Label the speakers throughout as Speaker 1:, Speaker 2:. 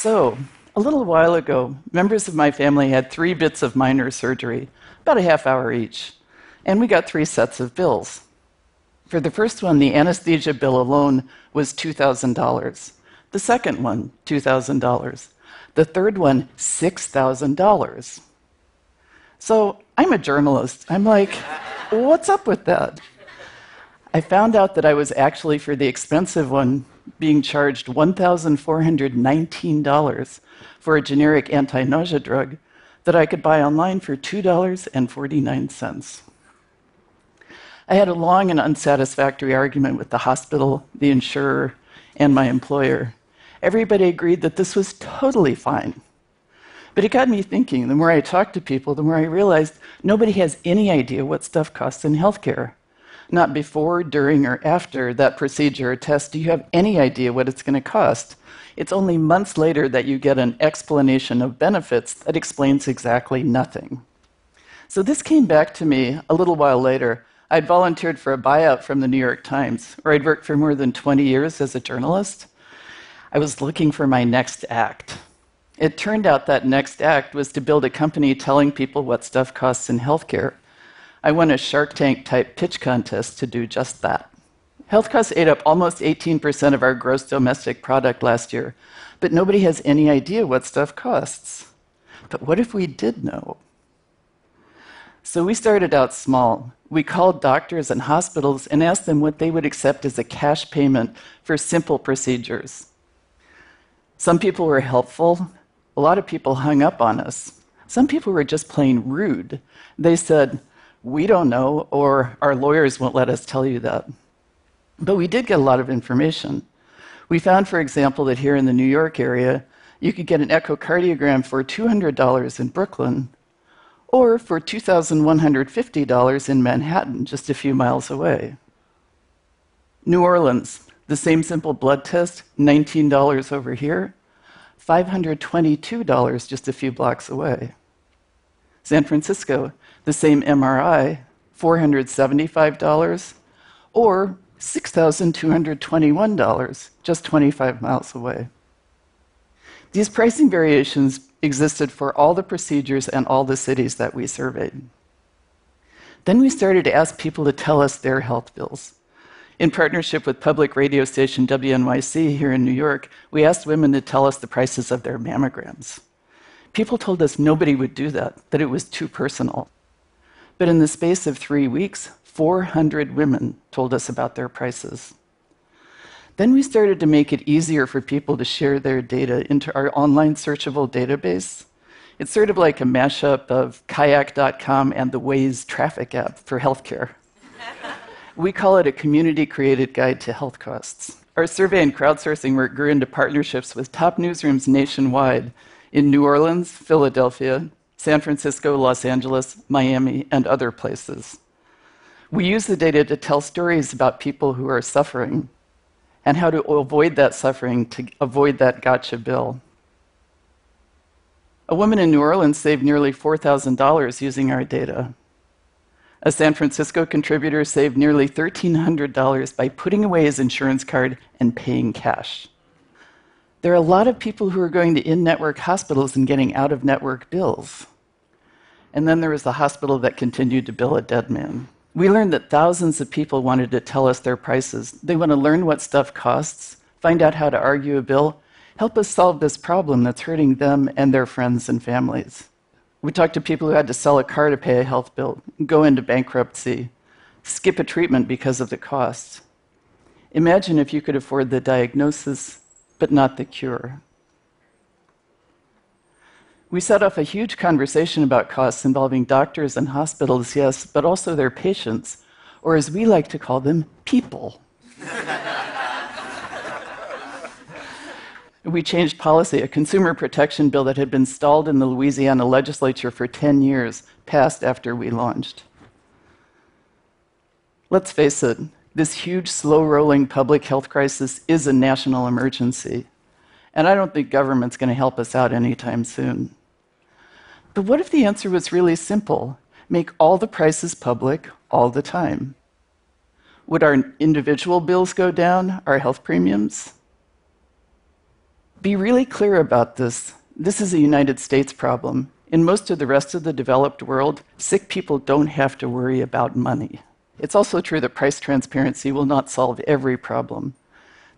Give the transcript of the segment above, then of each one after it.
Speaker 1: So, a little while ago, members of my family had three bits of minor surgery, about a half hour each, and we got three sets of bills. For the first one, the anesthesia bill alone was $2,000. The second one, $2,000. The third one, $6,000. So I'm a journalist. I'm like, what's up with that? I found out that I was actually, for the expensive one, being charged $1,419 for a generic anti nausea drug that I could buy online for $2.49. I had a long and unsatisfactory argument with the hospital, the insurer, and my employer. Everybody agreed that this was totally fine. But it got me thinking the more I talked to people, the more I realized nobody has any idea what stuff costs in healthcare. Not before, during, or after that procedure or test do you have any idea what it's going to cost. It's only months later that you get an explanation of benefits that explains exactly nothing. So this came back to me a little while later I'd volunteered for a buyout from the New York Times, where I'd worked for more than 20 years as a journalist. I was looking for my next act. It turned out that next act was to build a company telling people what stuff costs in healthcare. I won a Shark Tank type pitch contest to do just that. Health costs ate up almost 18% of our gross domestic product last year, but nobody has any idea what stuff costs. But what if we did know? So we started out small. We called doctors and hospitals and asked them what they would accept as a cash payment for simple procedures. Some people were helpful. A lot of people hung up on us. Some people were just plain rude. They said, We don't know, or our lawyers won't let us tell you that. But we did get a lot of information. We found, for example, that here in the New York area, you could get an echocardiogram for $200 in Brooklyn or for $2,150 in Manhattan, just a few miles away. New Orleans, the same simple blood test, $19 over here, $522 just a few blocks away. San Francisco, the same MRI, $475, or $6,221, just 25 miles away. These pricing variations existed for all the procedures and all the cities that we surveyed. Then we started to ask people to tell us their health bills. In partnership with public radio station WNYC here in New York, we asked women to tell us the prices of their mammograms. People told us nobody would do that, that it was too personal. But in the space of three weeks, 400 women told us about their prices. Then we started to make it easier for people to share their data into our online searchable database. It's sort of like a mashup of kayak.com and the Waze traffic app for healthcare. we call it a community created guide to health costs. Our survey and crowdsourcing work grew into partnerships with top newsrooms nationwide in New Orleans, Philadelphia, San Francisco, Los Angeles, Miami, and other places. We use the data to tell stories about people who are suffering and how to avoid that suffering, to avoid that gotcha bill. A woman in New Orleans saved nearly $4,000 using our data. A San Francisco contributor saved nearly $1,300 by putting away his insurance card and paying cash. There are a lot of people who are going to in network hospitals and getting out of network bills. And then there was the hospital that continued to bill a dead man. We learned that thousands of people wanted to tell us their prices. They want to learn what stuff costs, find out how to argue a bill, help us solve this problem that's hurting them and their friends and families. We talked to people who had to sell a car to pay a health bill, go into bankruptcy, skip a treatment because of the costs. Imagine if you could afford the diagnosis, but not the cure. We set off a huge conversation about costs involving doctors and hospitals, yes, but also their patients, or as we like to call them, people. we changed policy. A consumer protection bill that had been stalled in the Louisiana legislature for 10 years passed after we launched. Let's face it, this huge, slow rolling public health crisis is a national emergency. And I don't think government's going to help us out anytime soon. But what if the answer was really simple? Make all the prices public all the time. Would our individual bills go down, our health premiums? Be really clear about this. This is a United States problem. In most of the rest of the developed world, sick people don't have to worry about money. It's also true that price transparency will not solve every problem.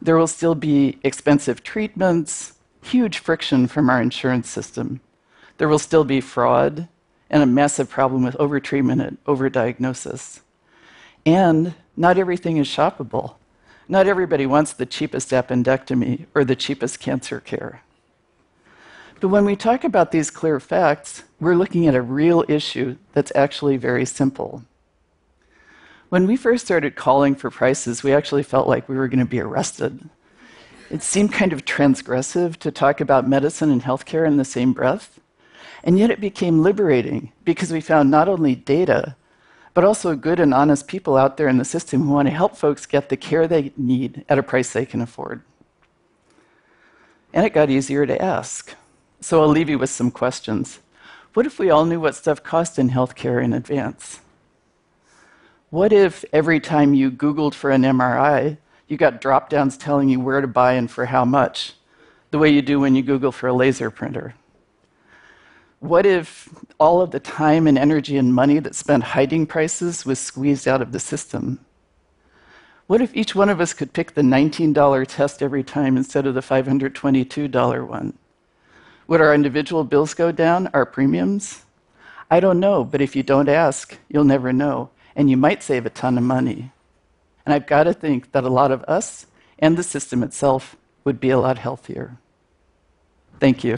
Speaker 1: There will still be expensive treatments, huge friction from our insurance system. There will still be fraud and a massive problem with overtreatment and overdiagnosis. And not everything is shoppable. Not everybody wants the cheapest appendectomy or the cheapest cancer care. But when we talk about these clear facts, we're looking at a real issue that's actually very simple. When we first started calling for prices, we actually felt like we were going to be arrested. It seemed kind of transgressive to talk about medicine and healthcare in the same breath. And yet it became liberating because we found not only data, but also good and honest people out there in the system who want to help folks get the care they need at a price they can afford. And it got easier to ask. So I'll leave you with some questions. What if we all knew what stuff cost in healthcare in advance? What if every time you Googled for an MRI, you got drop downs telling you where to buy and for how much, the way you do when you Google for a laser printer? What if all of the time and energy and money that's spent hiding prices was squeezed out of the system? What if each one of us could pick the $19 test every time instead of the $522 one? Would our individual bills go down, our premiums? I don't know, but if you don't ask, you'll never know, and you might save a ton of money. And I've got to think that a lot of us and the system itself would be a lot healthier. Thank you.